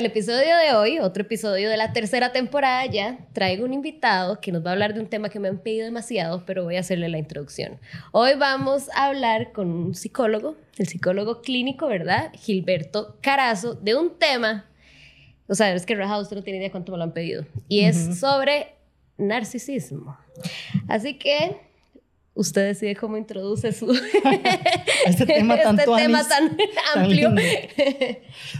el episodio de hoy, otro episodio de la tercera temporada ya, traigo un invitado que nos va a hablar de un tema que me han pedido demasiado, pero voy a hacerle la introducción. Hoy vamos a hablar con un psicólogo, el psicólogo clínico, ¿verdad? Gilberto Carazo, de un tema, o sea, es que Raja, usted no tiene idea cuánto me lo han pedido, y es sobre narcisismo. Así que usted decide cómo introduce su este tema tan, este tema tan amplio.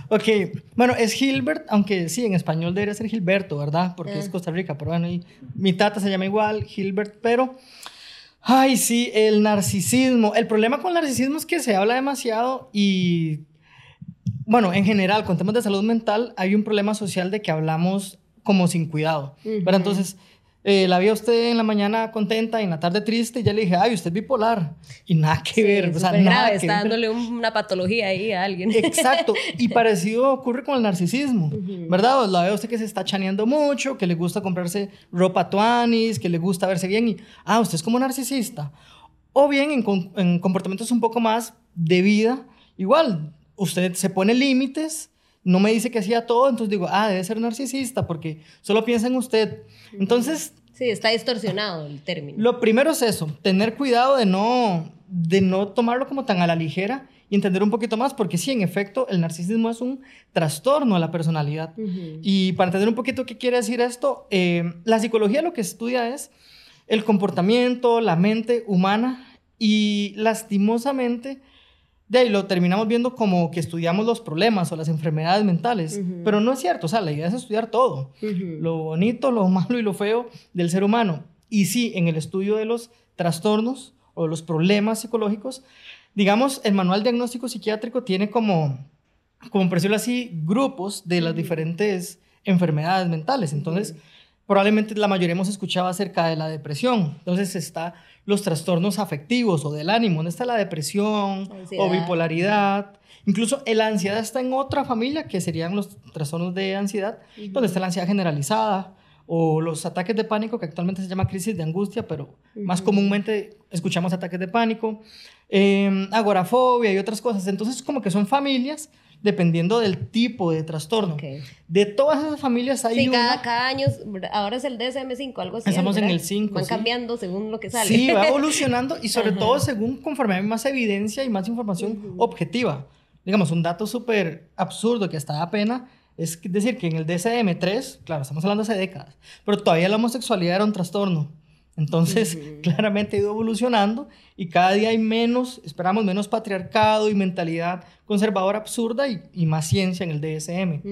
ok, bueno, es Gilbert, aunque sí, en español debería ser Gilberto, ¿verdad? Porque es ah. Costa Rica, pero bueno, y mi tata se llama igual, Gilbert, pero... Ay, sí, el narcisismo. El problema con el narcisismo es que se habla demasiado y, bueno, en general, con temas de salud mental, hay un problema social de que hablamos como sin cuidado. Pero entonces, eh, la vi a usted en la mañana contenta y en la tarde triste y ya le dije, ay, usted es bipolar. Y nada que ver. O sea, nada está dándole una patología ahí a alguien. Exacto. Y parecido ocurre con el narcisismo, ¿verdad? La ve usted que se está chaneando mucho, que le gusta comprarse ropa tuanis, que le gusta verse bien y, ah, usted es como narcisista. O bien en, en comportamientos un poco más de vida, igual, usted se pone límites no me dice que hacía todo, entonces digo, ah, debe ser narcisista porque solo piensa en usted. Entonces... Sí, está distorsionado el término. Lo primero es eso, tener cuidado de no, de no tomarlo como tan a la ligera y entender un poquito más, porque sí, en efecto, el narcisismo es un trastorno a la personalidad. Y para entender un poquito qué quiere decir esto, eh, la psicología lo que estudia es el comportamiento, la mente humana y lastimosamente de ahí lo terminamos viendo como que estudiamos los problemas o las enfermedades mentales, pero no es cierto, o sea, la idea es estudiar todo, lo bonito, lo malo y lo feo del ser humano. Y sí, en el estudio de los trastornos o los problemas psicológicos, digamos, el manual diagnóstico psiquiátrico tiene como, como por decirlo así, grupos de las diferentes enfermedades mentales. Entonces, probablemente la mayoría hemos escuchado acerca de la depresión. Entonces está los trastornos afectivos o del ánimo, ¿dónde está la depresión o bipolaridad? Incluso la ansiedad está en otra familia, que serían los trastornos de ansiedad, donde está la ansiedad generalizada o los ataques de pánico, que actualmente se llama crisis de angustia, pero más comúnmente escuchamos ataques de pánico, eh, agorafobia y otras cosas. Entonces, como que son familias dependiendo del tipo de trastorno. De todas esas familias hay sí, cada, cada año, ahora es el DSM-5, algo así. Estamos en el 5. Van cambiando según lo que sale. Sí, va evolucionando y sobre todo según conforme hay más evidencia y más información objetiva. Digamos, un dato súper absurdo que hasta da pena es decir que en el DSM-3, claro, estamos hablando hace décadas, pero todavía la homosexualidad era un trastorno. Entonces, claramente ha ido evolucionando y cada día hay menos, esperamos menos patriarcado y mentalidad conservadora absurda y, más ciencia en el DSM.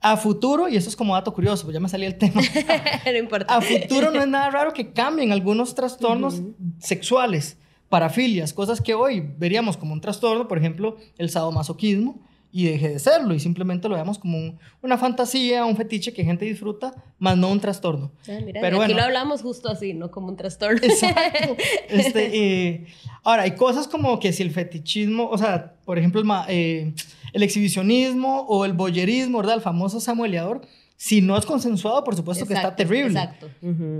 A futuro, y esto es como dato curioso, pues ya me salía el tema. no importa. A futuro no es nada raro que cambien algunos trastornos sexuales, parafilias, cosas que hoy veríamos como un trastorno, por ejemplo, el sadomasoquismo y deje de serlo y simplemente lo veamos como una fantasía, un fetiche que gente disfruta, más no un trastorno. Ah, Pero aquí lo hablamos justo así, no como un trastorno. Exacto. Este, eh, ahora, hay cosas como que si el fetichismo, o sea, por ejemplo, el, eh, el exhibicionismo o el boyerismo, ¿verdad? El famoso samueleador, si no es consensuado, por supuesto que está terrible. Exacto.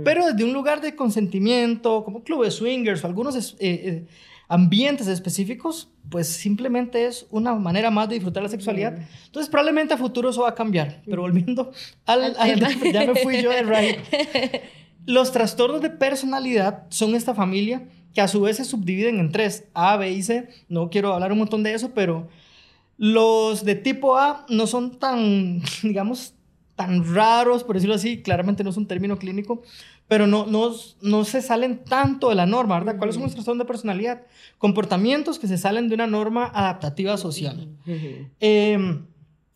Pero desde un lugar de consentimiento, como clubes swingers o algunos eh, ambientes específicos, pues simplemente es una manera más de disfrutar la sexualidad. Entonces probablemente a futuro eso va a cambiar. Pero volviendo al, ya me fui yo de right. Los trastornos de personalidad son esta familia que a su vez se subdividen en tres, A, B y C. No quiero hablar un montón de eso, pero los de tipo A no son tan, digamos, tan raros, por decirlo así, claramente no es un término clínico, pero no, no, no se salen tanto de la norma, ¿verdad? ¿Cuáles son los trastornos de personalidad? Comportamientos que se salen de una norma adaptativa social. Em,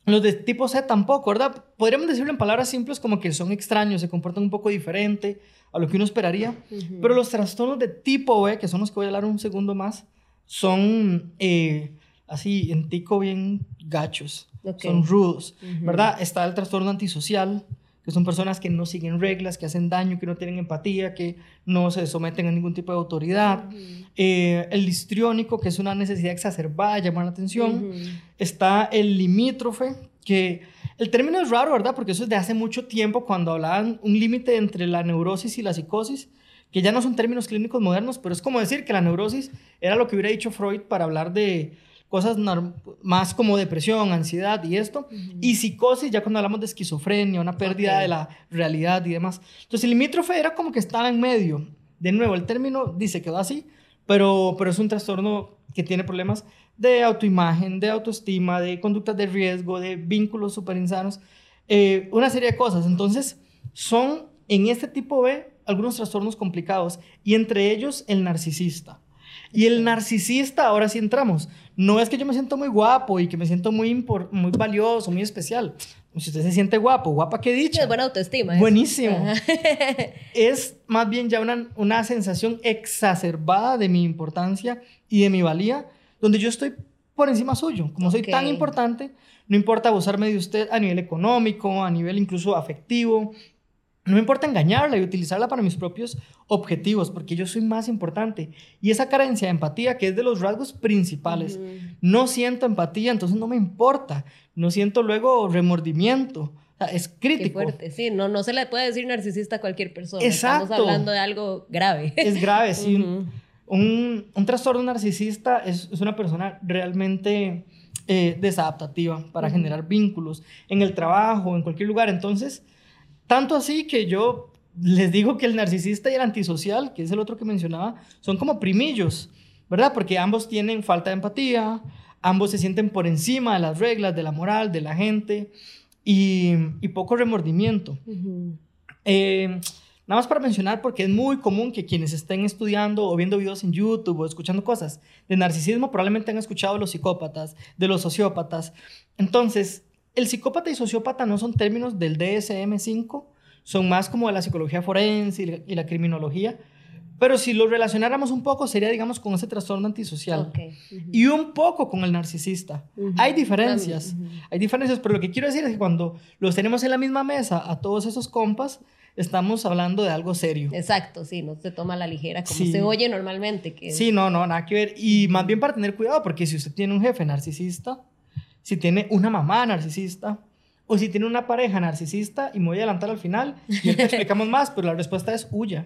los de tipo C tampoco, ¿verdad? Podríamos decirlo en palabras simples como que son extraños, se comportan un poco diferente a lo que uno esperaría, pero los trastornos de tipo B, que son los que voy a hablar un segundo más, son eh, así en tico bien gachos, son rudos, ¿verdad? Está el trastorno antisocial, que son personas que no siguen reglas, que hacen daño, que no tienen empatía, que no se someten a ningún tipo de autoridad. Eh, el histriónico, que es una necesidad exacerbada, llamar la atención. Está el limítrofe, que el término es raro, ¿verdad? Porque eso es de hace mucho tiempo, cuando hablaban un límite entre la neurosis y la psicosis, que ya no son términos clínicos modernos, pero es como decir que la neurosis era lo que hubiera dicho Freud para hablar de cosas más como depresión, ansiedad y esto, y psicosis ya cuando hablamos de esquizofrenia, una pérdida de la realidad y demás. Entonces el limítrofe era como que estaba en medio. De nuevo, el término dice que va así, pero, pero es un trastorno que tiene problemas de autoimagen, de autoestima, de conductas de riesgo, de vínculos súper insanos, eh, una serie de cosas. Entonces, son en este tipo B algunos trastornos complicados y entre ellos el narcisista. Y el narcisista, ahora sí entramos. No es que yo me siento muy guapo y que me siento muy, muy valioso, muy especial. Si usted se siente guapo, guapa, ¿qué dicho? Es buena autoestima. Buenísimo. es más bien ya una, una sensación exacerbada de mi importancia y de mi valía, donde yo estoy por encima suyo. Como soy tan importante, no importa abusarme de usted a nivel económico, a nivel incluso afectivo, no me importa engañarla y utilizarla para mis propios objetivos, porque yo soy más importante. Y esa carencia de empatía, que es de los rasgos principales, no siento empatía, entonces no me importa. No siento luego remordimiento. O sea, es crítico. Qué fuerte, sí, no, no se le puede decir narcisista a cualquier persona. Exacto. Estamos hablando de algo grave. Es grave, sí. un, un, trastorno narcisista es, es una persona realmente eh, desadaptativa para generar vínculos en el trabajo, en cualquier lugar. Entonces, tanto así que yo les digo que el narcisista y el antisocial, que es el otro que mencionaba, son como primillos, ¿verdad? Porque ambos tienen falta de empatía, ambos se sienten por encima de las reglas, de la moral, de la gente y, poco remordimiento. Eh, nada más para mencionar, porque es muy común que quienes estén estudiando o viendo videos en YouTube o escuchando cosas de narcisismo probablemente han escuchado de los psicópatas, de los sociópatas. Entonces, el psicópata y sociópata no son términos del DSM-5, son más como de la psicología forense y la, criminología. Pero si lo relacionáramos un poco, sería, digamos, con ese trastorno antisocial. Y un poco con el narcisista. Hay diferencias. Hay diferencias, pero lo que quiero decir es que cuando los tenemos en la misma mesa, a todos esos compas, estamos hablando de algo serio. Exacto, sí, no se toma a la ligera como se oye normalmente. Que sí, no, no, nada que ver. Y más bien para tener cuidado, porque si usted tiene un jefe narcisista, si tiene una mamá narcisista o si tiene una pareja narcisista, y me voy a adelantar al final y te explicamos más, pero la respuesta es huya.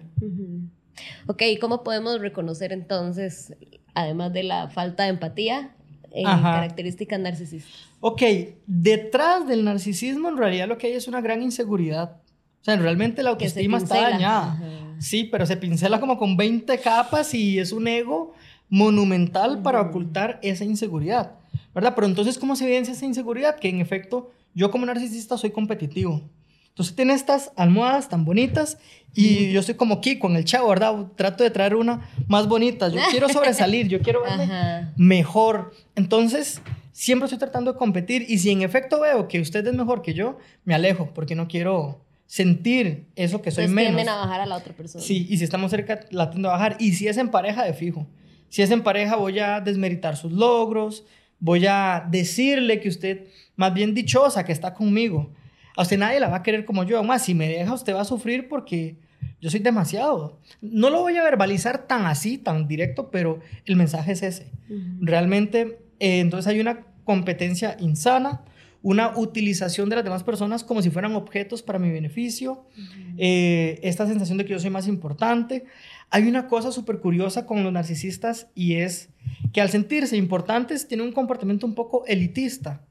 Ok, ¿cómo podemos reconocer entonces, además de la falta de empatía, en características narcisistas? Ok, detrás del narcisismo en realidad lo que hay es una gran inseguridad. O sea, realmente la autoestima está dañada. Sí, pero se pincela como con 20 capas y es un ego monumental para ocultar esa inseguridad. ¿Verdad? Pero entonces, ¿cómo se evidencia esa inseguridad? Que en efecto, yo como narcisista soy competitivo. Entonces tiene estas almohadas tan bonitas y yo estoy como aquí con el chavo, ¿verdad? Trato de traer una más bonita. Yo quiero sobresalir, yo quiero verme mejor. Entonces, siempre estoy tratando de competir y si en efecto veo que usted es mejor que yo, me alejo porque no quiero sentir eso que soy Entonces, menos. tienden a bajar a la otra persona. Sí, y si estamos cerca, la tiendo a bajar. Y si es en pareja, de fijo. Si es en pareja, voy a desmeritar sus logros, voy a decirle que usted, más bien dichosa, que está conmigo. A usted nadie la va a querer como yo. Más, si me deja, usted va a sufrir porque yo soy demasiado. No lo voy a verbalizar tan así, tan directo, pero el mensaje es ese. Realmente, eh, entonces hay una competencia insana, una utilización de las demás personas como si fueran objetos para mi beneficio, eh, esta sensación de que yo soy más importante. Hay una cosa súper curiosa con los narcisistas y es que al sentirse importantes tienen un comportamiento un poco elitista.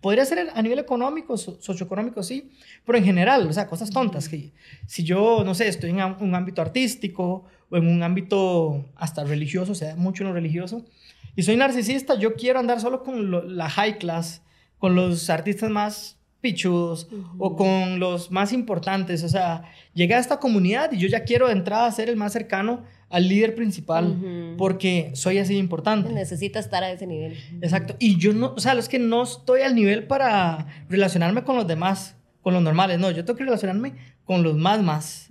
Podría ser a nivel económico, socioeconómico, sí, pero en general, o sea, cosas tontas. Que si yo, no sé, estoy en un ámbito artístico o en un ámbito hasta religioso, o sea, mucho en lo religioso, y soy narcisista, yo quiero andar solo con la high class, con los artistas más pichudos o con los más importantes. O sea, llegué a esta comunidad y yo ya quiero de entrada ser el más cercano al líder principal porque soy así importante. Necesita estar a ese nivel. Exacto. Y yo no, o sea, es que no estoy al nivel para relacionarme con los demás, con los normales. No, yo tengo que relacionarme con los más más.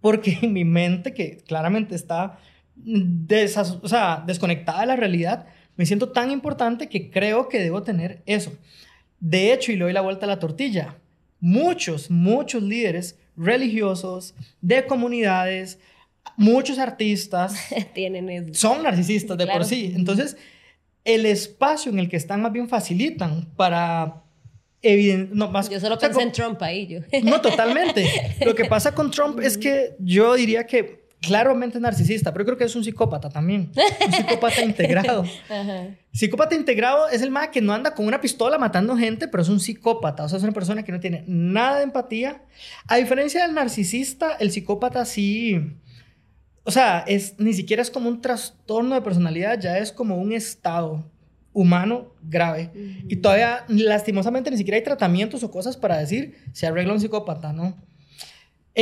Porque en mi mente, que claramente está o sea, desconectada de la realidad, me siento tan importante que creo que debo tener eso. De hecho, y le doy la vuelta a la tortilla, muchos, muchos líderes religiosos, de comunidades, muchos artistas Tienen son narcisistas de por sí. Entonces, el espacio en el que están más bien facilitan para no, más, yo solo pensé en Trump ahí. Yo. No, totalmente. Lo que pasa con Trump es que yo diría que claramente narcisista, pero yo creo que es un psicópata también. Un psicópata integrado. Psicópata integrado es el más que no anda con una pistola matando gente, pero es un psicópata. O sea, es una persona que no tiene nada de empatía. A diferencia del narcisista, el psicópata sí. O sea, es, ni siquiera es como un trastorno de personalidad, ya es como un estado humano grave. Y todavía, lastimosamente, ni siquiera hay tratamientos o cosas para decir se arregla un psicópata, ¿no?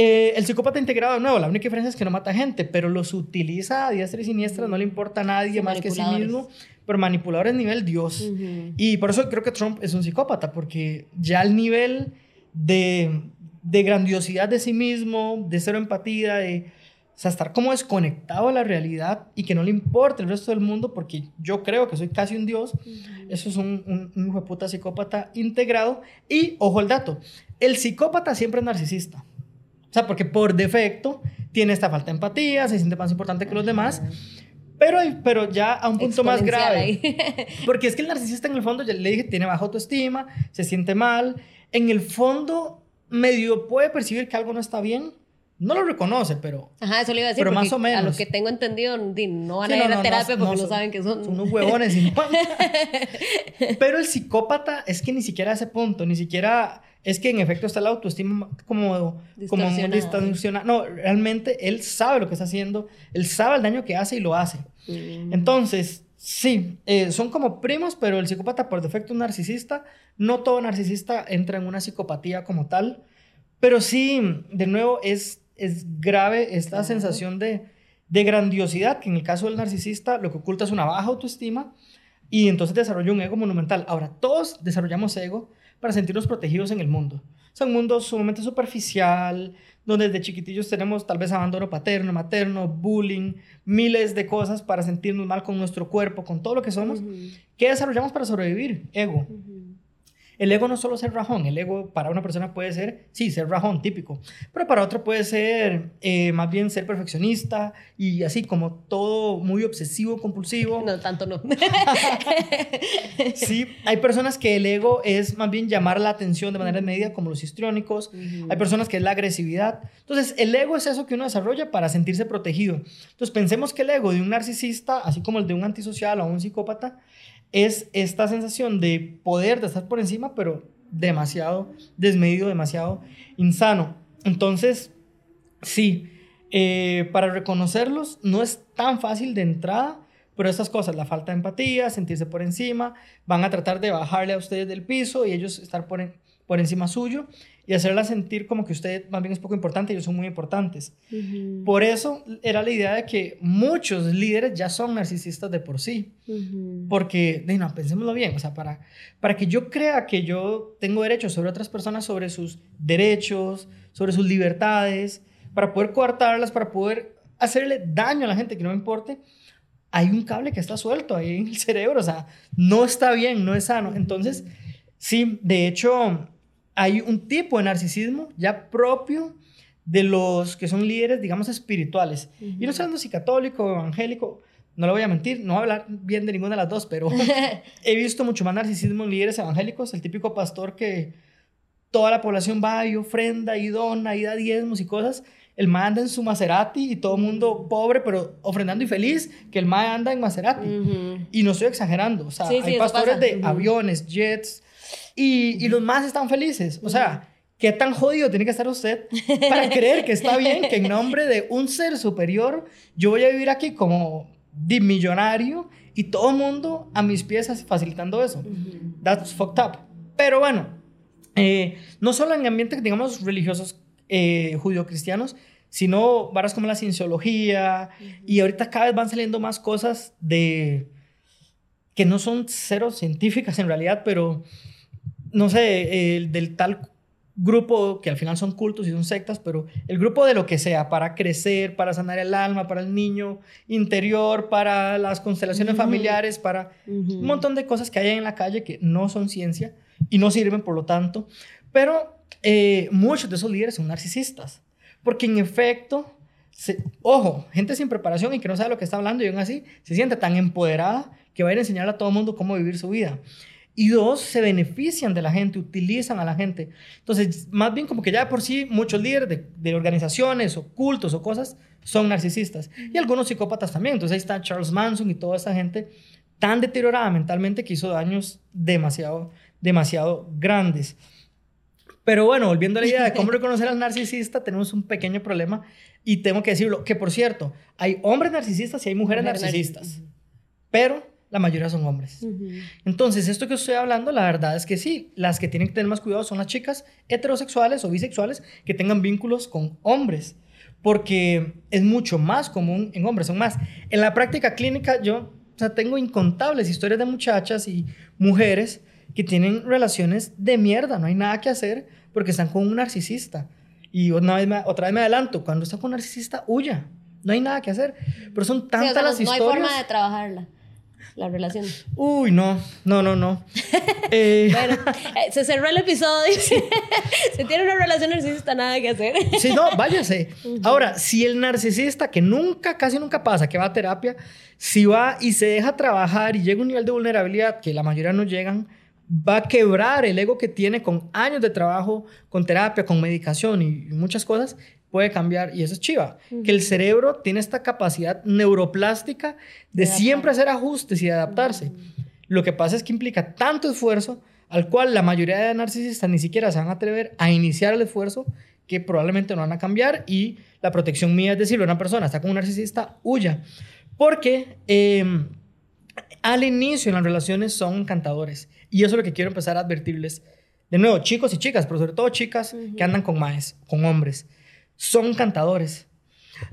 Eh, el psicópata integrado, de nuevo, la única diferencia es que no mata gente, pero los utiliza a diestra y siniestra, no le importa a nadie más que a sí mismo, pero manipulador es nivel Dios. Y por eso creo que Trump es un psicópata, porque ya el nivel de, de grandiosidad de sí mismo, de cero empatía, de o sea, estar como desconectado de la realidad y que no le importe el resto del mundo porque yo creo que soy casi un dios. Eso es un, un, hijo de puta psicópata integrado. Y, ojo el dato, el psicópata siempre es narcisista. O sea, porque por defecto tiene esta falta de empatía, se siente más importante que los demás. Pero, pero ya a un punto más grave. Porque es que el narcisista en el fondo, ya le dije, tiene baja autoestima, se siente mal. En el fondo, medio puede percibir que algo no está bien, no lo reconoce, pero. Ajá, eso le iba a decir. Pero más o menos. A lo que tengo entendido, no van a ir a terapia porque no, saben que son. Son unos huevones. pero el psicópata es que ni siquiera a ese punto, ni siquiera. Es que en efecto está la autoestima como, como distorsionada. No, realmente él sabe lo que está haciendo, él sabe el daño que hace y lo hace. Mm. Entonces, sí, eh, son como primos, pero el psicópata por defecto es narcisista. No todo narcisista entra en una psicopatía como tal. Pero sí, de nuevo, es es grave esta sensación de, de grandiosidad, que en el caso del narcisista lo que oculta es una baja autoestima y entonces desarrolla un ego monumental. Ahora, todos desarrollamos ego para sentirnos protegidos en el mundo. Es un mundo sumamente superficial, donde desde chiquitillos tenemos tal vez abandono paterno, materno, bullying, miles de cosas para sentirnos mal con nuestro cuerpo, con todo lo que somos. ¿Qué desarrollamos para sobrevivir? Ego. El ego no solo ser rajón, el ego para una persona puede ser, sí, ser rajón, típico, pero para otro puede ser eh, más bien ser perfeccionista y así como todo muy obsesivo, compulsivo. No, tanto no. sí, hay personas que el ego es más bien llamar la atención de manera medida, como los histriónicos. Hay personas que es la agresividad. Entonces, el ego es eso que uno desarrolla para sentirse protegido. Entonces, pensemos que el ego de un narcisista, así como el de un antisocial o un psicópata, es esta sensación de poder, de estar por encima, pero demasiado desmedido, demasiado insano. Entonces, sí, eh, para reconocerlos no es tan fácil de entrada, pero estas cosas, la falta de empatía, sentirse por encima, van a tratar de bajarle a ustedes del piso y ellos estar por, por encima suyo y hacerla sentir como que usted más bien es poco importante y ellos son muy importantes. Por eso era la idea de que muchos líderes ya son narcisistas de por sí. Porque, no, pensémoslo bien, o sea, para, para que yo crea que yo tengo derechos sobre otras personas, sobre sus derechos, sobre sus libertades, para poder coartarlas, para poder hacerle daño a la gente que no me importe, hay un cable que está suelto ahí en el cerebro, o sea, no está bien, no es sano. Entonces, sí, de hecho, hay un tipo de narcisismo ya propio de los que son líderes, digamos, espirituales. Y no sé si católico o evangélico, no lo voy a mentir, no voy a hablar bien de ninguna de las dos, pero he visto mucho más narcisismo en líderes evangélicos, el típico pastor que toda la población va y ofrenda y dona y da diezmos y cosas. El mae anda en su Maserati y todo el mundo pobre, pero ofrendando y feliz, que el mae anda en Maserati. Y no estoy exagerando. O sea, hay pastores de aviones, jets, y, los más están felices. O sea, ¿qué tan jodido tiene que estar usted para creer que está bien que en nombre de un ser superior yo voy a vivir aquí como millonario y todo el mundo a mis pies facilitando eso? That's fucked up. Pero bueno, eh, no solo en ambientes, digamos, religiosos eh, judío-cristianos, sino varas como la cienciología, y ahorita cada vez van saliendo más cosas de que no son cero científicas en realidad, pero no sé, el del tal grupo que al final son cultos y son sectas, pero el grupo de lo que sea, para crecer, para sanar el alma, para el niño interior, para las constelaciones familiares, para un montón de cosas que hay en la calle que no son ciencia y no sirven, por lo tanto. Pero eh, muchos de esos líderes son narcisistas, porque en efecto, ojo, gente sin preparación y que no sabe lo que está hablando y aún así se siente tan empoderada que va a ir a enseñarle a todo el mundo cómo vivir su vida. Y dos, se benefician de la gente, utilizan a la gente. Entonces, más bien como que ya por sí muchos líderes de, de organizaciones o cultos o cosas son narcisistas. Y algunos psicópatas también. Entonces ahí está Charles Manson y toda esa gente tan deteriorada mentalmente que hizo daños demasiado, demasiado grandes. Pero bueno, volviendo a la idea de cómo reconocer al narcisista, tenemos un pequeño problema y tengo que decirlo, que por cierto, hay hombres narcisistas y hay mujeres narcisistas, pero la mayoría son hombres. Entonces, esto que estoy hablando, la verdad es que sí, las que tienen que tener más cuidado son las chicas heterosexuales o bisexuales que tengan vínculos con hombres, porque es mucho más común en hombres, son más. En la práctica clínica yo o sea, tengo incontables historias de muchachas y mujeres que tienen relaciones de mierda, no hay nada que hacer porque están con un narcisista. Y una vez otra vez me adelanto, cuando está con un narcisista, huya. No hay nada que hacer. Pero son tantas las historias. No hay forma de trabajarla la relación. Uy, no, no, no, no. Eh, bueno, eh, se cerró el episodio. se tiene una relación narcisista, nada que hacer. sí, no, váyase. Ahora, si el narcisista, que nunca, casi nunca pasa, que va a terapia, si va y se deja trabajar y llega a un nivel de vulnerabilidad que la mayoría no llegan, va a quebrar el ego que tiene con años de trabajo, con terapia, con medicación y muchas cosas, puede cambiar y eso es chiva. Que el cerebro tiene esta capacidad neuroplástica de, siempre hacer ajustes y adaptarse. Lo que pasa es que implica tanto esfuerzo al cual la mayoría de narcisistas ni siquiera se van a atrever a iniciar el esfuerzo que probablemente no van a cambiar y la protección mía es decirle a una persona está con un narcisista, huya. Porque em, al inicio en las relaciones son encantadores y eso es lo que quiero empezar a advertirles. De nuevo, chicos y chicas, pero sobre todo chicas que andan con maes, con hombres son cantadores.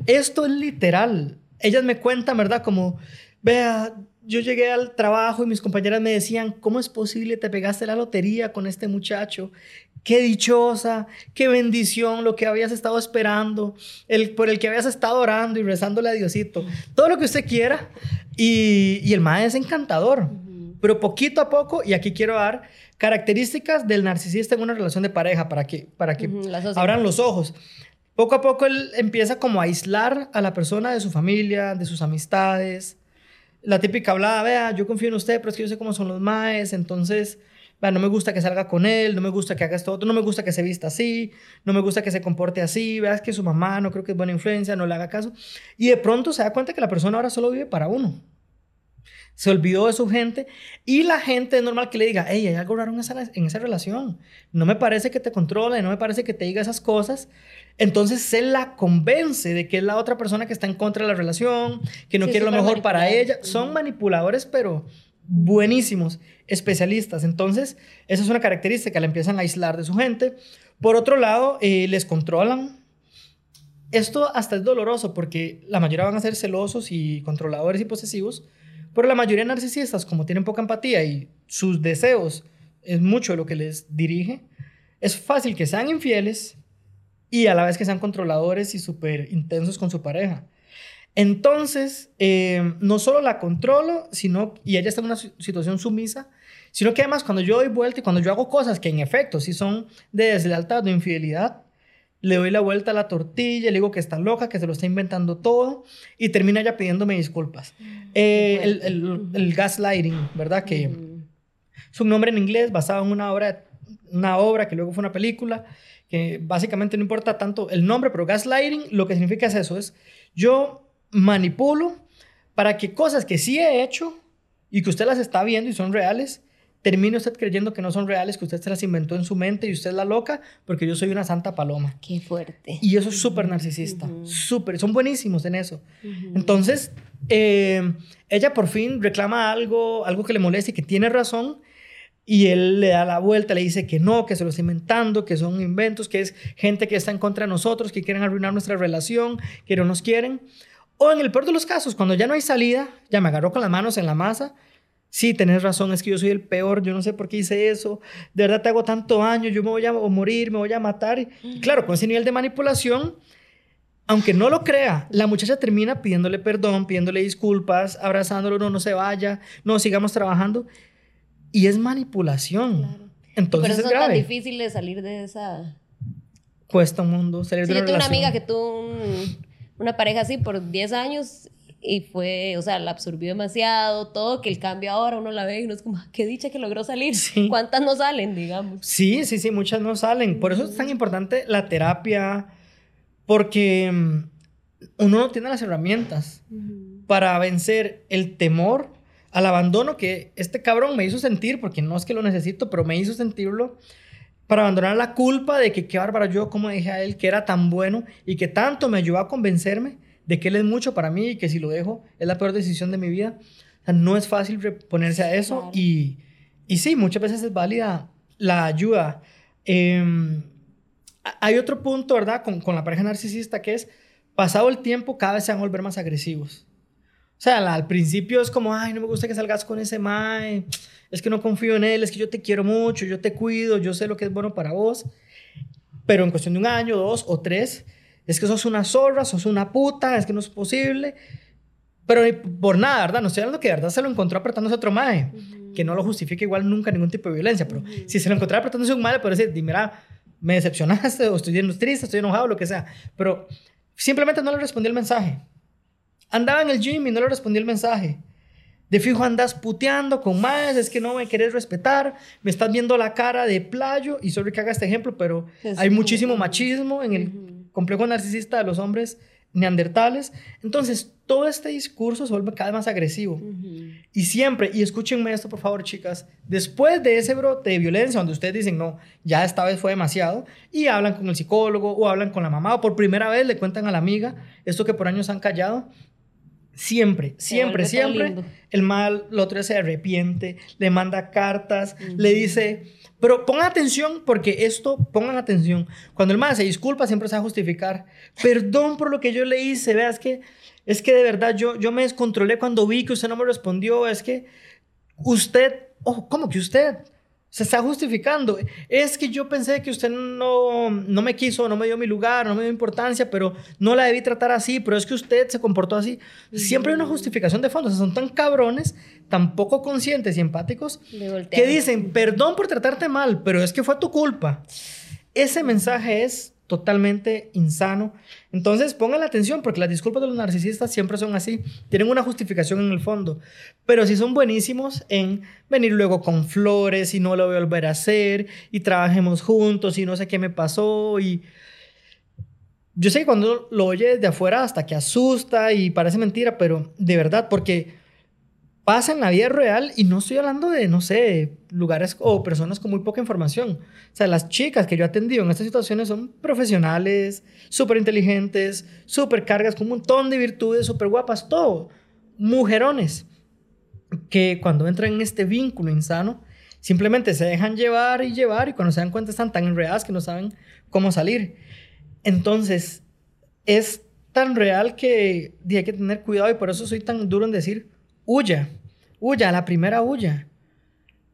Esto es literal. Ellas me cuentan, ¿verdad? Como, vea, yo llegué al trabajo y mis compañeras me decían, ¿cómo es posible? Te pegaste la lotería con este muchacho. Qué dichosa, qué bendición lo que habías estado esperando, el, por el que habías estado orando y rezándole a Diosito. Todo lo que usted quiera. Y, y el maestro es encantador. Pero poquito a poco, y aquí quiero dar características del narcisista en una relación de pareja para que, para que abran los ojos. Poco a poco él empieza como a aislar a la persona de su familia, de sus amistades. La típica hablada, vea, yo confío en usted, pero es que yo sé cómo son los maes, entonces, vea, no me gusta que salga con él, no me gusta que haga esto otro, no me gusta que se vista así, no me gusta que se comporte así, vea, es que su mamá no creo que es buena influencia, no le haga caso. Y de pronto se da cuenta que la persona ahora solo vive para uno se olvidó de su gente y la gente es normal que le diga, hey, hay algo raro en esa, en esa relación, no me parece que te controle, no me parece que te diga esas cosas. Entonces se la convence de que es la otra persona que está en contra de la relación, que no quiere lo mejor para ella. Son manipuladores, pero buenísimos, especialistas. Entonces, esa es una característica, la empiezan a aislar de su gente. Por otro lado, eh, les controlan. Esto hasta es doloroso porque la mayoría van a ser celosos y controladores y posesivos pero la mayoría de narcisistas, como tienen poca empatía y sus deseos es mucho lo que les dirige, es fácil que sean infieles y a la vez que sean controladores y súper intensos con su pareja. Entonces, eh, no solo la controlo, sino, y ella está en una situación sumisa, sino que además cuando yo doy vuelta y cuando yo hago cosas que en efecto sí son de deslealtad o de infidelidad, le doy la vuelta a la tortilla, le digo que está loca, que se lo está inventando todo y termina ya pidiéndome disculpas. Mm, eh, el, el, gaslighting, ¿verdad? Que mm. es un nombre en inglés basado en una obra, una obra que luego fue una película, que básicamente no importa tanto el nombre, pero gaslighting lo que significa es eso, es yo manipulo para que cosas que sí he hecho y que usted las está viendo y son reales, termine usted creyendo que no son reales, que usted se las inventó en su mente y usted es la loca porque yo soy una santa paloma. Qué fuerte. Y eso es súper narcisista, súper, son buenísimos en eso. Entonces, eh, ella por fin reclama algo, algo que le molesta y que tiene razón. Y él le da la vuelta, le dice que no, que se lo está inventando, que son inventos, que es gente que está en contra de nosotros, que quieren arruinar nuestra relación, que no nos quieren. O en el peor de los casos, cuando ya no hay salida, ya me agarró con las manos en la masa, sí, tenés razón, es que yo soy el peor, yo no sé por qué hice eso, de verdad te hago tanto daño, yo me voy a morir, me voy a matar. Y claro, con ese nivel de manipulación, aunque no lo crea, la muchacha termina pidiéndole perdón, pidiéndole disculpas, abrazándolo, no, no se vaya, no, sigamos trabajando. Y es manipulación. Entonces Pero es, grave. tan difícil de salir de esa... Cuesta un mundo salir de una yo una amiga que tuvo una pareja así por 10 años y fue, o sea, la absorbió demasiado, todo, que el cambio ahora uno la ve y no es como, ah, qué dicha que logró salir. ¿Cuántas no salen, digamos? Sí, sí, sí, muchas no salen. Por eso es tan importante la terapia, porque mm, uno no tiene las herramientas para vencer el temor al abandono que este cabrón me hizo sentir, porque no es que lo necesito, pero me hizo sentirlo para abandonar la culpa de que qué bárbaro yo, como dije a él, que era tan bueno y que tanto me ayudó a convencerme de que él es mucho para mí y que si lo dejo es la peor decisión de mi vida. O sea, no es fácil reponerse a eso y, y, sí, muchas veces es válida la ayuda. Em, hay otro punto, ¿verdad? Con, con, la pareja narcisista que es, pasado el tiempo, cada vez se van a volver más agresivos. O sea, al principio es como, ay, no me gusta que salgas con ese mae, es que no confío en él, es que yo te quiero mucho, yo te cuido, yo sé lo que es bueno para vos. Pero en cuestión de un año, dos o tres, es que sos una zorra, sos una puta, es que no es posible. Pero por nada, ¿verdad? No estoy hablando que de verdad se lo encontró apretándose a otro mae, que no lo justifica igual nunca ningún tipo de violencia, pero si se lo encontró apretándose a un mae, puede decir, mira, me decepcionaste, o estoy triste, estoy enojado, lo que sea. Pero simplemente no le respondí el mensaje. Andaba en el gym y no le respondí el mensaje. De fijo andas puteando con más, es que no me querés respetar, me estás viendo la cara de playo, y sorry que haga este ejemplo, pero hay muchísimo machismo en el complejo narcisista de los hombres neandertales. Entonces, todo este discurso se vuelve cada vez más agresivo. Y siempre, y escúchenme esto por favor, chicas, después de ese brote de violencia, donde ustedes dicen, no, ya esta vez fue demasiado, y hablan con el psicólogo o hablan con la mamá, o por primera vez le cuentan a la amiga esto que por años han callado, Siempre, siempre, siempre. El mal, el otro se arrepiente, le manda cartas, le dice, pero pongan atención porque esto, pongan atención. Cuando el mal se disculpa, siempre se va a justificar. Perdón por lo que yo le hice, veas que es que de verdad yo, yo me descontrolé cuando vi que usted no me respondió, es que usted, oh, ¿cómo que usted? Se está justificando. Es que yo pensé que usted no, no me quiso, no me dio mi lugar, no me dio importancia, pero no la debí tratar así, pero es que usted se comportó así. Siempre hay una justificación de fondo. O sea, son tan cabrones, tan poco conscientes y empáticos, que dicen, perdón por tratarte mal, pero es que fue tu culpa. Ese mensaje es totalmente insano. Entonces, pongan la atención porque las disculpas de los narcisistas siempre son así, tienen una justificación en el fondo, pero sí son buenísimos en venir luego con flores y no lo voy a volver a hacer y trabajemos juntos y no sé qué me pasó y yo sé que cuando lo oye de afuera hasta que asusta y parece mentira, pero de verdad, porque pasa en la vida real y no estoy hablando de, no sé, lugares o personas con muy poca información. O sea, las chicas que yo he atendido en estas situaciones son profesionales, súper inteligentes, súper cargas, con un montón de virtudes, súper guapas, todo. Mujerones que cuando entran en este vínculo insano, simplemente se dejan llevar y llevar y cuando se dan cuenta están tan enredadas que no saben cómo salir. Entonces, es tan real que hay que tener cuidado y por eso soy tan duro en decir, huya, huya, la primera huya.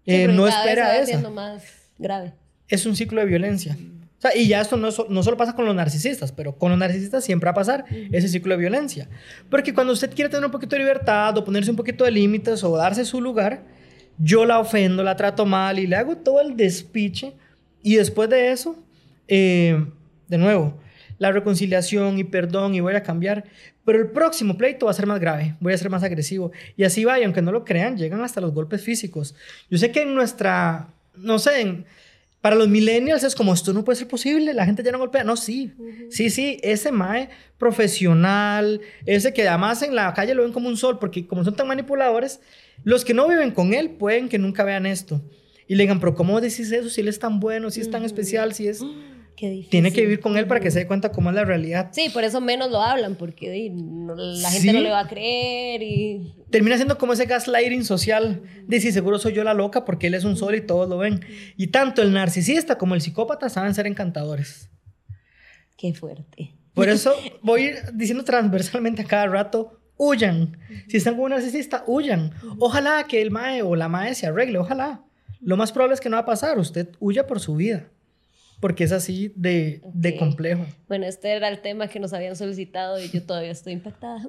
Eh, no espera eso. más grave. Es un ciclo de violencia. O sea, y ya esto no, no, solo pasa con los narcisistas, pero con los narcisistas siempre va a pasar ese ciclo de violencia. Porque cuando usted quiere tener un poquito de libertad o ponerse un poquito de límites o darse su lugar, yo la ofendo, la trato mal y le hago todo el despiche. Y después de eso, eh, de nuevo, la reconciliación y perdón y voy a cambiar. Pero el próximo pleito va a ser más grave, voy a ser más agresivo. Y así va, y aunque no lo crean, llegan hasta los golpes físicos. Yo sé que en nuestra, no sé, para los millennials es como, esto no puede ser posible, la gente ya no golpea. No, sí, sí, sí, ese mae profesional, ese que además en la calle lo ven como un sol, porque como son tan manipuladores, los que no viven con él pueden que nunca vean esto. Y le digan, pero ¿cómo decís eso si él es tan bueno, si es tan especial, si es... Tiene que vivir con él para que se dé cuenta cómo es la realidad. Sí, por eso menos lo hablan, porque la gente no le va a creer y... Termina siendo como ese gaslighting social de si seguro soy yo la loca porque él es un sol y todos lo ven. Y tanto el narcisista como el psicópata saben ser encantadores. Qué fuerte. Por eso voy diciendo transversalmente a cada rato, huyan. Si están con un narcisista, huyan. Ojalá que el mae o la mae se arregle, ojalá. Lo más probable es que no va a pasar, usted huya por su vida porque es así de, de, complejo. Bueno, este era el tema que nos habían solicitado y yo todavía estoy impactada.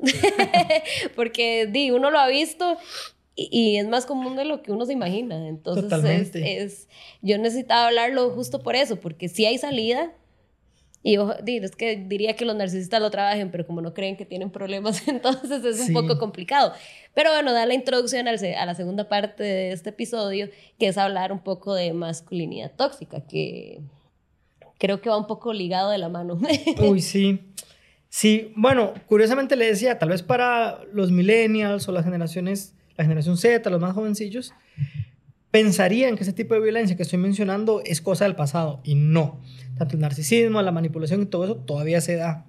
porque di, uno lo ha visto y, es más común de lo que uno se imagina. Entonces, Es, yo necesitaba hablarlo justo por eso, porque si hay salida, Y ojo, di, es que diría que los narcisistas lo trabajen, pero como no creen que tienen problemas, entonces es un Sí. poco complicado. Pero bueno, da la introducción al a la segunda parte de este episodio, que es hablar un poco de masculinidad tóxica, que creo que va un poco ligado de la mano. Uy, sí. Sí, bueno, curiosamente le decía, tal vez para los millennials o las generaciones, la generación Z, los más jovencillos, pensarían que ese tipo de violencia que estoy mencionando es cosa del pasado y no. Tanto el narcisismo, la manipulación y todo eso todavía se da.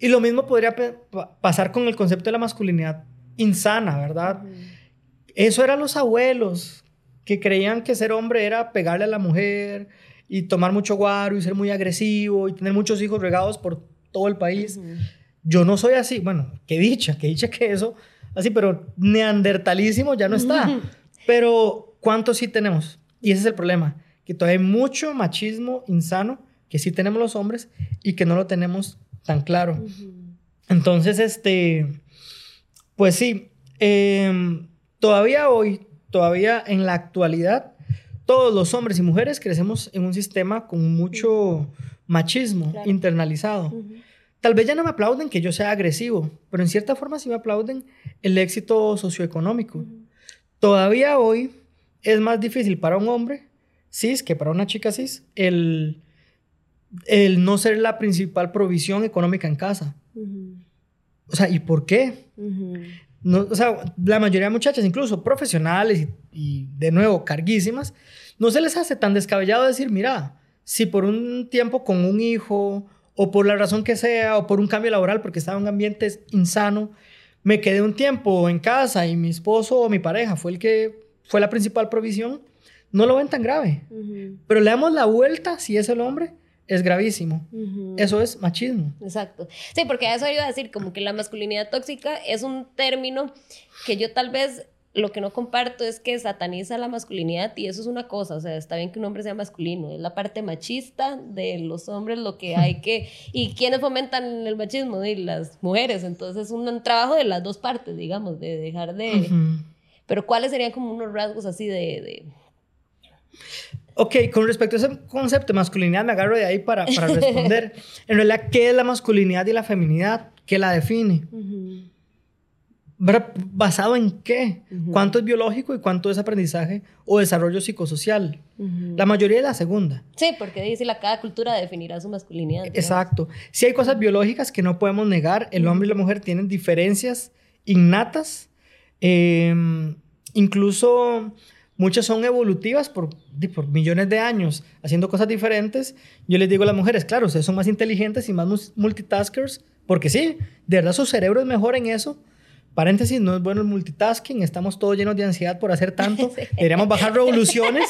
Y lo mismo podría pasar con el concepto de la masculinidad insana, ¿verdad? Eso eran los abuelos que creían que ser hombre era pegarle a la mujer y tomar mucho guaro y ser muy agresivo y tener muchos hijos regados por todo el país. Yo no soy así. Bueno, qué dicha, qué dicha que eso, así, pero neandertalísimo ya no está. Pero, ¿cuántos sí tenemos? Y ese es el problema, que todavía hay mucho machismo insano que sí tenemos los hombres y que no lo tenemos tan claro. Entonces, este, pues sí, em, todavía hoy, todavía en la actualidad, todos los hombres y mujeres crecemos en un sistema con mucho machismo Claro. internalizado. Tal vez ya no me aplauden que yo sea agresivo, pero en cierta forma sí me aplauden el éxito socioeconómico. Todavía hoy es más difícil para un hombre cis que para una chica cis el, el no ser la principal provisión económica en casa. O sea, ¿y por qué? No, o sea, la mayoría de muchachas, incluso profesionales y, y, de nuevo carguísimas, no se les hace tan descabellado decir, mira, si por un tiempo con un hijo o por la razón que sea o por un cambio laboral porque estaba en un ambiente insano, me quedé un tiempo en casa y mi esposo o mi pareja fue el que fue la principal provisión, no lo ven tan grave. Pero le damos la vuelta si es el hombre, es gravísimo. Eso es machismo. Exacto. Sí, porque a eso iba a decir, como que la masculinidad tóxica es un término que yo tal vez lo que no comparto es que sataniza la masculinidad y eso es una cosa, o sea, está bien que un hombre sea masculino, es la parte machista de los hombres lo que hay que... ¿Y quiénes fomentan el machismo? Y las mujeres, entonces es un trabajo de las dos partes, digamos, de dejar de... Pero ¿cuáles serían como unos rasgos así de... de... Ok, con respecto a ese concepto de masculinidad, me agarro de ahí para, para responder. en realidad, ¿qué es la masculinidad y la feminidad? ¿Qué la define? Ujú. ¿Verdad? ¿Basado en qué? Ujú. ¿Cuánto es biológico y cuánto es aprendizaje o desarrollo psicosocial? Ujú. La mayoría es la segunda. Sí, porque dice la cada cultura definirá su masculinidad. Exacto. Si hay cosas biológicas que no podemos negar, el hombre y la mujer tienen diferencias innatas, eh, incluso muchas son evolutivas por, millones de años haciendo cosas diferentes. Yo les digo a las mujeres, claro, ustedes son más inteligentes y más multitaskers, porque sí, de verdad su cerebro es mejor en eso. Paréntesis, no es bueno el multitasking, estamos todos llenos de ansiedad por hacer tanto. Deberíamos bajar revoluciones,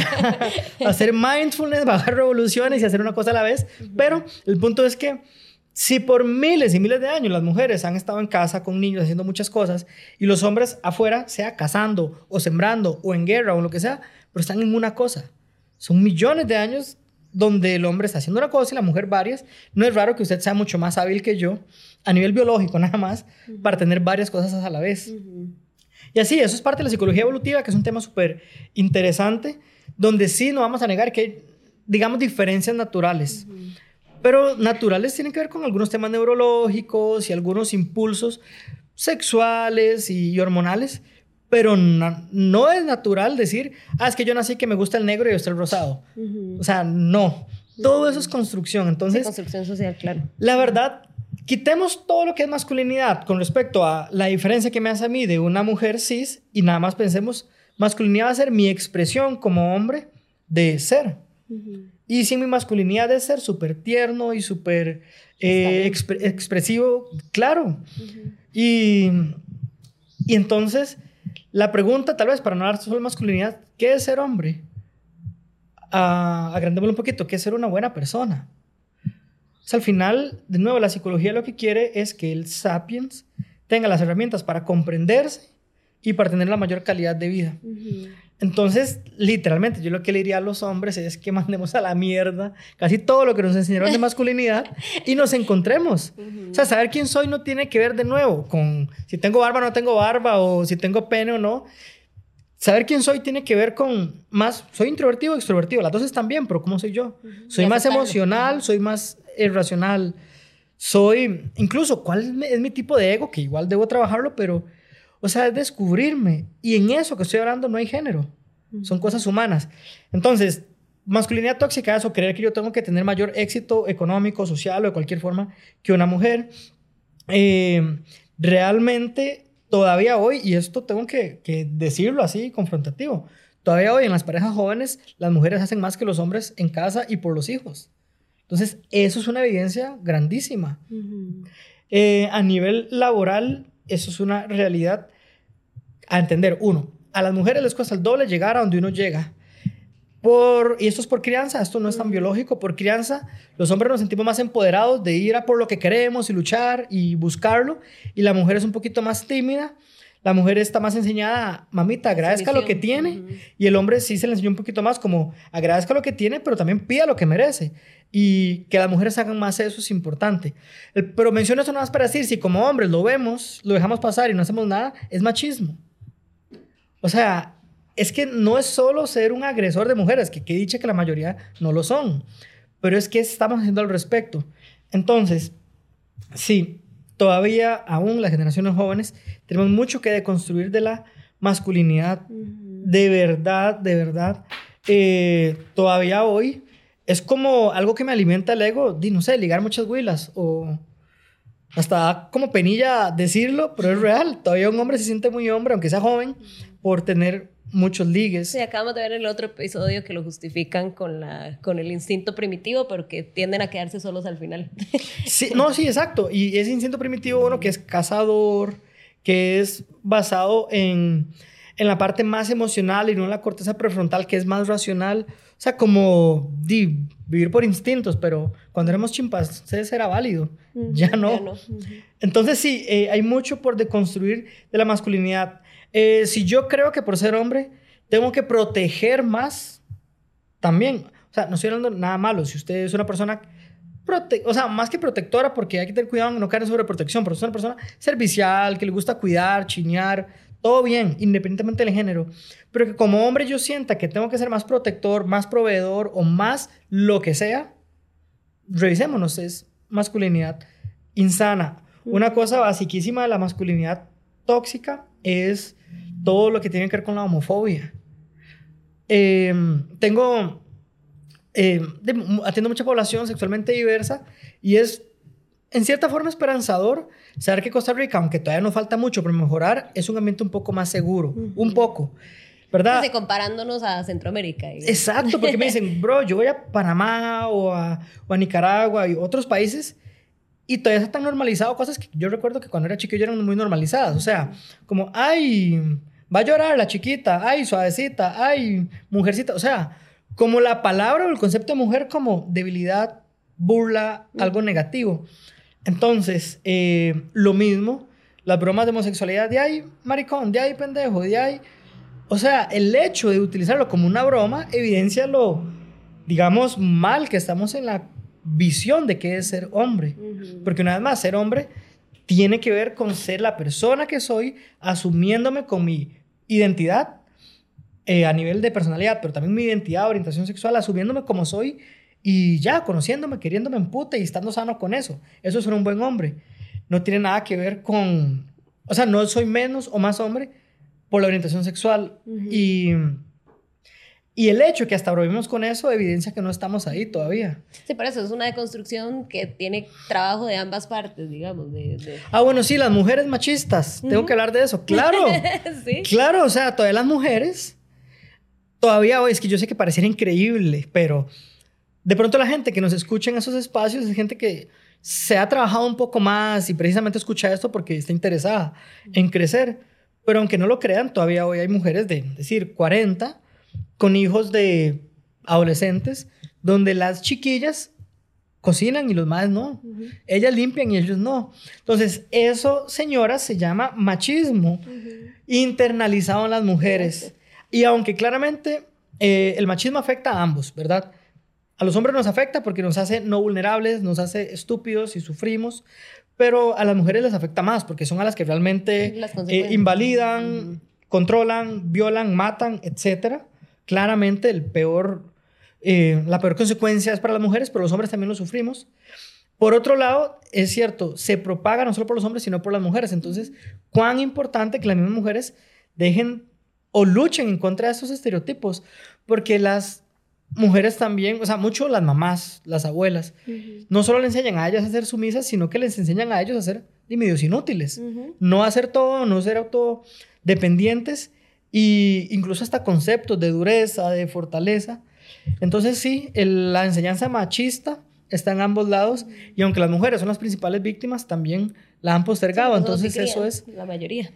hacer mindfulness, bajar revoluciones y hacer una cosa a la vez. Pero el punto es que si por miles y miles de años las mujeres han estado en casa con niños haciendo muchas cosas y los hombres afuera, sea cazando o sembrando o en guerra o en lo que sea, pero están en una cosa. Son millones de años donde el hombre está haciendo una cosa y la mujer varias. No es raro que usted sea mucho más hábil que yo, a nivel biológico nada más, para tener varias cosas a la vez. Y así, eso es parte de la psicología evolutiva, que es un tema súper interesante, donde sí no vamos a negar que hay, digamos, diferencias naturales. Pero naturales tienen que ver con algunos temas neurológicos y algunos impulsos sexuales y hormonales, pero na- no es natural decir, ah, es que yo nací que me gusta el negro y yo el rosado. Ujú. O sea, no. Todo eso es construcción. Sí, Entonces, construcción social, claro. la verdad, quitemos todo lo que es masculinidad con respecto a la diferencia que me hace a mí de una mujer cis y nada más pensemos, masculinidad va a ser mi expresión como hombre de ser. Y si mi masculinidad es ser súper tierno y súper eh, expre- expresivo, claro. Y, y entonces, la pregunta tal vez para no hablar solo de masculinidad, ¿qué es ser hombre? Ah, agrandémoslo un poquito, ¿qué es ser una buena persona? O sea, al final, de nuevo, la psicología lo que quiere es que el sapiens tenga las herramientas para comprenderse y para tener la mayor calidad de vida. Entonces, literalmente, yo lo que le diría a los hombres es que mandemos a la mierda casi todo lo que nos enseñaron de masculinidad y nos encontremos. O sea, saber quién soy no tiene que ver de nuevo con si tengo barba o no tengo barba o si tengo pene o no. saber quién soy tiene que ver con más, soy introvertido o extrovertido, las dos están bien, pero ¿cómo soy yo? Soy más emocional, soy más irracional, soy, incluso, ¿cuál es mi tipo de ego? Que igual debo trabajarlo, pero, o sea, es descubrirme. Y en eso que estoy hablando no hay género, son cosas humanas. Entonces, masculinidad tóxica es o creer que yo tengo que tener mayor éxito económico, social o de cualquier forma que una mujer. Eh, realmente todavía hoy, y esto tengo que, decirlo así, confrontativo, todavía hoy en las parejas jóvenes las mujeres hacen más que los hombres en casa y por los hijos. Entonces, eso es una evidencia grandísima. Eh, a nivel laboral, eso es una realidad a entender. Uno, a las mujeres les cuesta el doble llegar a donde uno llega. Por, y esto es por crianza, esto no es tan biológico, por crianza, los hombres nos sentimos más empoderados de ir a por lo que queremos y luchar y buscarlo, y la mujer es un poquito más tímida, la mujer está más enseñada, mamita, agradezca lo que tiene, y el hombre sí se le enseñó un poquito más como agradezca lo que tiene, pero también pida lo que merece, y que las mujeres hagan más eso es importante. pero menciono eso nada más para decir, si como hombres lo vemos, lo dejamos pasar y no hacemos nada, es machismo. O sea, es que no es solo ser un agresor de mujeres, que, que dicha que la mayoría no lo son, pero es que estamos haciendo al respecto. Entonces, sí, todavía aún las generaciones jóvenes tenemos mucho que deconstruir de la masculinidad. De verdad, de verdad. Eh, todavía hoy es como algo que me alimenta el ego, di, no sé, ligar muchas huilas o hasta como penilla decirlo, pero es real. Todavía un hombre se siente muy hombre, aunque sea joven, por tener muchos ligues. Sí, acabamos de ver el otro episodio que lo justifican con, la, con el instinto primitivo, pero que tienden a quedarse solos al final. Sí, no, sí, exacto. Y ese instinto primitivo, bueno, que es cazador, que es basado en, en la parte más emocional y no en la corteza prefrontal, que es más racional. O sea, como vivir por instintos, pero cuando éramos chimpancés era válido, ya no. Entonces sí, eh, hay mucho por deconstruir de la masculinidad. Eh, si yo creo que por ser hombre tengo que proteger más, también, o sea, no estoy hablando nada malo. Si usted es una persona, o sea, más que protectora, porque hay que tener cuidado no caer en sobreprotección, pero es una persona servicial, que le gusta cuidar, chinear, todo bien, independientemente del género. Pero que como hombre yo sienta que tengo que ser más protector, más proveedor o más lo que sea, revisémonos, es masculinidad insana. Una cosa basiquísima de la masculinidad tóxica es todo lo que tiene que ver con la homofobia. Em, tengo, eh, atiendo mucha población sexualmente diversa y es en cierta forma esperanzador saber que Costa Rica, aunque todavía nos falta mucho por mejorar, es un ambiente un poco más seguro, un poco. ¿Verdad? comparándonos a Centroamérica. Exacto, porque me dicen, bro, yo voy a Panamá o a, o a Nicaragua y otros países y todavía está tan normalizado cosas que yo recuerdo que cuando era chiquillo eran muy normalizadas. O sea, como, ay, va a llorar la chiquita, ay, suavecita, ay, mujercita. O sea, como la palabra o el concepto de mujer como debilidad, burla, algo negativo. Entonces, eh, lo mismo, las bromas de homosexualidad, de ay, maricón, de ay, pendejo, de ay. O sea, el hecho de utilizarlo como una broma evidencia lo, digamos, mal que estamos en la visión de qué es ser hombre. Porque una vez más, ser hombre tiene que ver con ser la persona que soy, asumiéndome con mi identidad eh, a nivel de personalidad, pero también mi identidad, orientación sexual, asumiéndome como soy y ya, conociéndome, queriéndome en puta y estando sano con eso. Eso es ser un buen hombre. No tiene nada que ver con, o sea, no soy menos o más hombre por la orientación sexual. Y y el hecho que hasta ahora vivimos con eso evidencia que no estamos ahí todavía. Sí, por eso es una deconstrucción que tiene trabajo de ambas partes, digamos. Ah, bueno, sí, las mujeres machistas. Tengo que hablar de eso. Claro. sí. Claro, o sea, todavía las mujeres, todavía hoy, es que yo sé que pareciera increíble, pero de pronto la gente que nos escucha en esos espacios es gente que se ha trabajado un poco más y precisamente escucha esto porque está interesada en crecer. Pero aunque no lo crean, todavía hoy hay mujeres de, decir, 40 con hijos de adolescentes, donde las chiquillas cocinan y los madres no. Ellas limpian y ellos no. Entonces, eso, señoras, se llama machismo internalizado en las mujeres. Y aunque claramente eh, el machismo afecta a ambos, ¿verdad? A los hombres nos afecta porque nos hace no vulnerables, nos hace estúpidos y sufrimos, pero a las mujeres les afecta más porque son a las que realmente eh, invalidan, controlan, violan, matan, etc. Claramente el peor, eh, la peor consecuencia es para las mujeres, pero los hombres también lo sufrimos. Por otro lado, es cierto, se propaga no solo por los hombres, sino por las mujeres. Entonces, cuán importante que las mismas mujeres dejen o luchen en contra de esos estereotipos, porque las mujeres también, o sea, mucho las mamás, las abuelas, no solo le enseñan a ellas a ser sumisas, sino que les enseñan a ellos a ser medios inútiles, no hacer todo, no ser autodependientes y incluso hasta conceptos de dureza, de fortaleza. Entonces sí, la enseñanza machista está en ambos lados y aunque las mujeres son las principales víctimas, también la han postergado. Entonces eso es... La mayoría.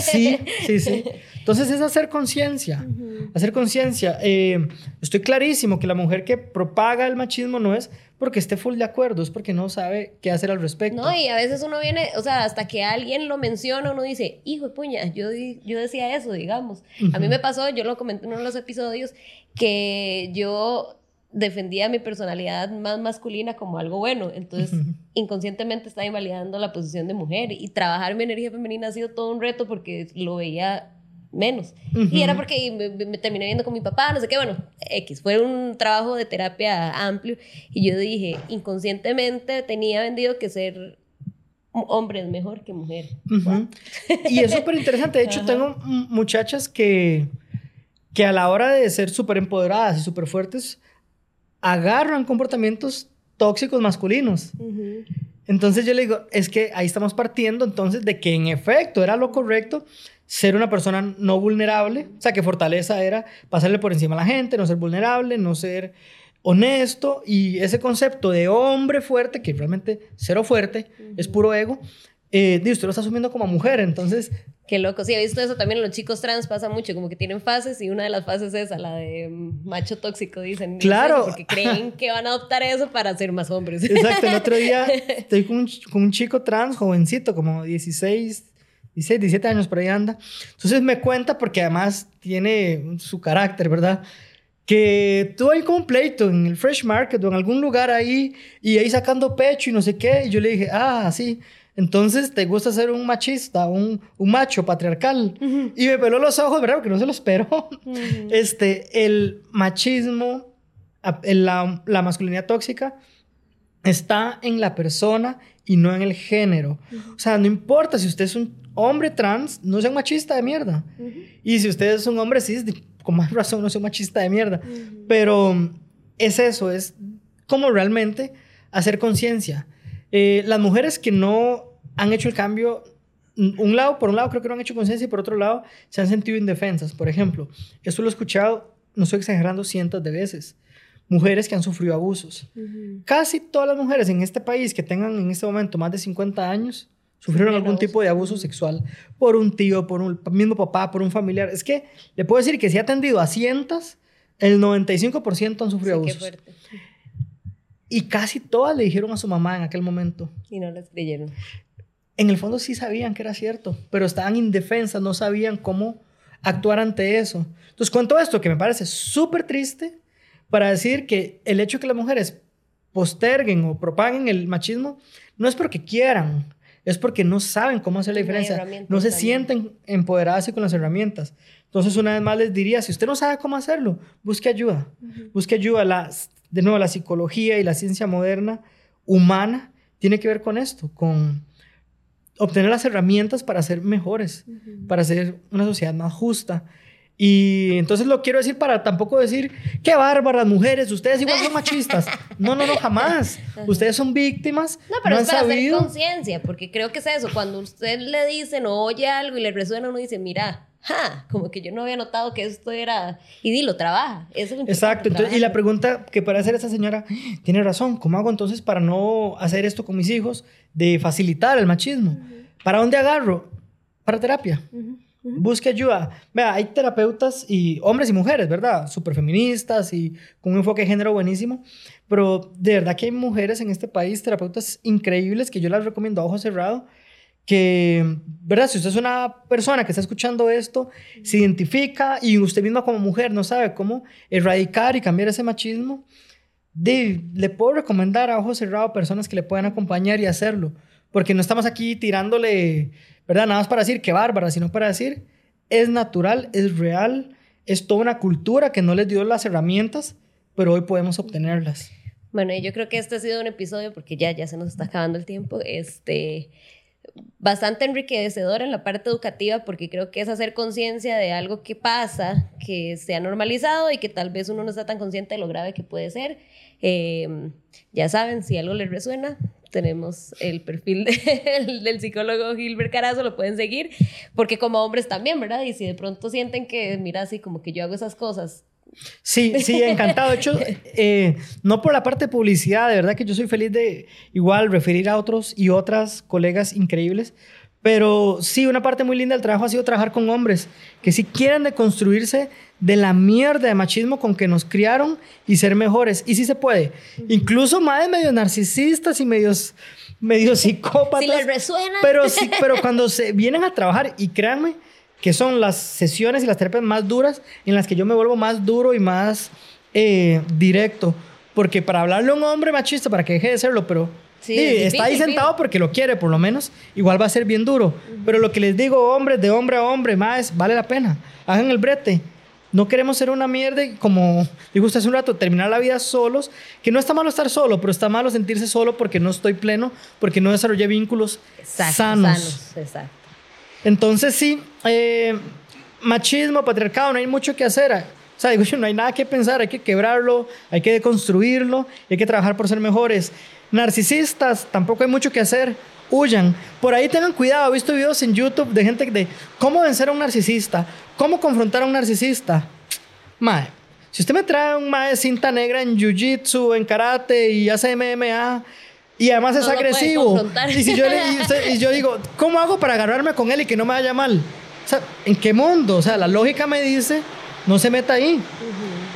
Sí, sí, sí. Entonces es hacer conciencia, hacer conciencia. Eh, estoy clarísimo que la mujer que propaga el machismo no es porque esté full de acuerdo, es porque no sabe qué hacer al respecto. No, y a veces uno viene, o sea, hasta que alguien lo menciona, uno dice, hijo de puña, yo, yo decía eso, digamos. A mí me pasó, yo lo comenté en uno de los episodios, que yo defendía mi personalidad más masculina como algo bueno. Entonces, inconscientemente estaba invalidando la posición de mujer y trabajar mi energía femenina ha sido todo un reto porque lo veía menos. Y era porque me, terminé viendo con mi papá, no sé qué, bueno, X, fue un trabajo de terapia amplio y yo dije, inconscientemente tenía vendido que ser hombre es mejor que mujer. Y es súper interesante, de hecho tengo muchachas que, que a la hora de ser súper empoderadas y súper fuertes, agarran comportamientos tóxicos masculinos. Entonces yo le digo, es que ahí estamos partiendo entonces de que en efecto era lo correcto ser una persona no vulnerable, o sea, que fortaleza era pasarle por encima a la gente, no ser vulnerable, no ser honesto y ese concepto de hombre fuerte, que realmente cero fuerte, es puro ego, eh, usted lo está asumiendo como mujer, entonces... Qué loco, sí, he visto eso también en los chicos trans, pasa mucho, como que tienen fases y una de las fases es esa, la de macho tóxico, dicen. Claro. Porque creen que van a adoptar eso para ser más hombres. Exacto, el otro día estoy con un, con un chico trans, jovencito, como 16, 16, 17 años por ahí anda. Entonces me cuenta, porque además tiene su carácter, ¿verdad? que tuvo ahí pleito en el Fresh Market o en algún lugar ahí y ahí sacando pecho y no sé qué. Y yo le dije, ah, sí. Entonces, ¿te gusta ser un machista, un, un macho patriarcal? Y me peló los ojos, ¿verdad? Porque no se lo espero. este, el machismo, la, la, masculinidad tóxica, está en la persona y no en el género. O sea, no importa si usted es un hombre trans, no sea un machista de mierda. Y si usted es un hombre cis, con más razón no sea un machista de mierda. Pero es eso, es como realmente hacer conciencia. Eh, las mujeres que no han hecho el cambio, un lado, por un lado creo que no han hecho conciencia y por otro lado se han sentido indefensas. Por ejemplo, esto lo he escuchado, no estoy exagerando, cientos de veces. Mujeres que han sufrido abusos. Casi todas las mujeres en este país que tengan en este momento más de 50 años sufrieron algún tipo de abuso sexual por un tío, por un mismo papá, por un familiar. Es que le puedo decir que si ha atendido a cientos, el 95% han sufrido sí, abusos. Y casi todas le dijeron a su mamá en aquel momento. Y no les creyeron. En el fondo sí sabían que era cierto, pero estaban indefensas, no sabían cómo actuar ante eso. Entonces cuento esto que me parece súper triste para decir que el hecho de que las mujeres posterguen o propaguen el machismo no es porque quieran, es porque no saben cómo hacer la diferencia, no se sienten empoderadas con las herramientas. Entonces, una vez más les diría, si usted no sabe cómo hacerlo, busque ayuda. Busque ayuda. Las, de nuevo, la psicología y la ciencia moderna humana tiene que ver con esto, con obtener las herramientas para ser mejores, para ser una sociedad más justa. Y entonces lo quiero decir para tampoco decir, qué bárbaras mujeres, ustedes igual son machistas. No, no, no, jamás. Ustedes son víctimas. No, pero es para hacer conciencia, porque creo que es eso. Cuando usted le dice o oye algo y le resuena, uno dice, mira, ja, como que yo no había notado que esto era, y dilo, trabaja. Eso es Exacto, y la pregunta que para hacer esa señora, tiene razón, ¿cómo hago entonces para no hacer esto con mis hijos, de facilitar el machismo? ¿Para dónde agarro? Para terapia. Busque ayuda. Vea, hay terapeutas y hombres y mujeres, ¿verdad? Súper feministas y con un enfoque de género buenísimo. Pero de verdad que hay mujeres en este país, terapeutas increíbles, que yo las recomiendo a ojo cerrado que, ¿verdad? Si usted es una persona que está escuchando esto, se identifica y usted misma como mujer no sabe cómo erradicar y cambiar ese machismo, de, le puedo recomendar a ojos cerrados personas que le puedan acompañar y hacerlo, porque no estamos aquí tirándole, ¿verdad? Nada más para decir que bárbara, sino para decir, es natural, es real, es toda una cultura que no les dio las herramientas, pero hoy podemos obtenerlas. Bueno, yo creo que este ha sido un episodio, porque ya, ya se nos está acabando el tiempo, este, bastante enriquecedor en la parte educativa, porque creo que es hacer conciencia de algo que pasa, que se ha normalizado y que tal vez uno no está tan consciente de lo grave que puede ser. Eh, ya saben, si algo les resuena, tenemos el perfil del psicólogo Gilbert Carazo, lo pueden seguir, porque como hombres también, ¿verdad? Y si de pronto sienten que, mira, así como que yo hago esas cosas, Sí, sí, encantado. De hecho, eh, no por la parte de publicidad, de verdad que yo soy feliz de igual referir a otros y otras colegas increíbles. Pero sí, una parte muy linda del trabajo ha sido trabajar con hombres que si quieren deconstruirse de la mierda de machismo con que nos criaron y ser mejores. Y sí se puede. Incluso más medio narcisistas y medios, medio psicópatas. Si les resuena. Pero, sí, pero cuando se vienen a trabajar, y créanme, que son las sesiones y las terapias más duras en las que yo me vuelvo más duro y más eh, directo. Porque para hablarle a un hombre machista, para que deje de serlo, pero sí, está ahí sentado porque lo quiere, por lo menos, igual va a ser bien duro. Pero lo que les digo, hombres, de hombre a hombre, más, vale la pena. Hagan el brete. No queremos ser una mierda como dijo usted hace un rato, terminar la vida solos, que no está malo estar solo, pero está malo sentirse solo porque no estoy pleno, porque no desarrollé vínculos sanos. sanos. Exacto. Entonces sí, eh, machismo, patriarcado, no hay mucho que hacer. O sea, digo no hay nada que pensar, hay que quebrarlo, hay que deconstruirlo, hay que trabajar por ser mejores. Narcisistas, tampoco hay mucho que hacer, huyan. Por ahí tengan cuidado, he visto videos en YouTube de gente de cómo vencer a un narcisista, cómo confrontar a un narcisista. Mae, si usted me trae un mae de cinta negra en jiu-jitsu, en karate y hace MMA, y además es agresivo. Y si yo, y yo digo, ¿cómo hago para agarrarme con él y que no me vaya mal? O sea, ¿en qué mundo? O sea, la lógica me dice, no se meta ahí.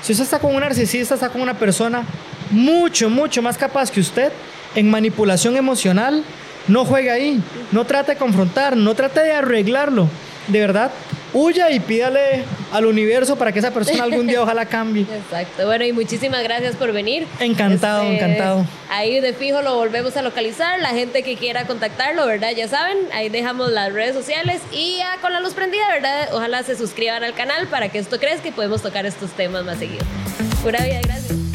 Si usted está con un narcisista, está con una persona mucho, mucho más capaz que usted en manipulación emocional, no juegue ahí. No trate de confrontar, no trate de arreglarlo. De verdad, huya y pídale al universo para que esa persona algún día ojalá cambie. Exacto. Bueno, y muchísimas gracias por venir. Encantado, este, encantado. Ahí de fijo lo volvemos a localizar. La gente que quiera contactarlo, ¿verdad? Ya saben, ahí dejamos las redes sociales y ya con la luz prendida, ¿verdad? Ojalá se suscriban al canal para que esto crezca y podemos tocar estos temas más seguido. Pura vida, gracias.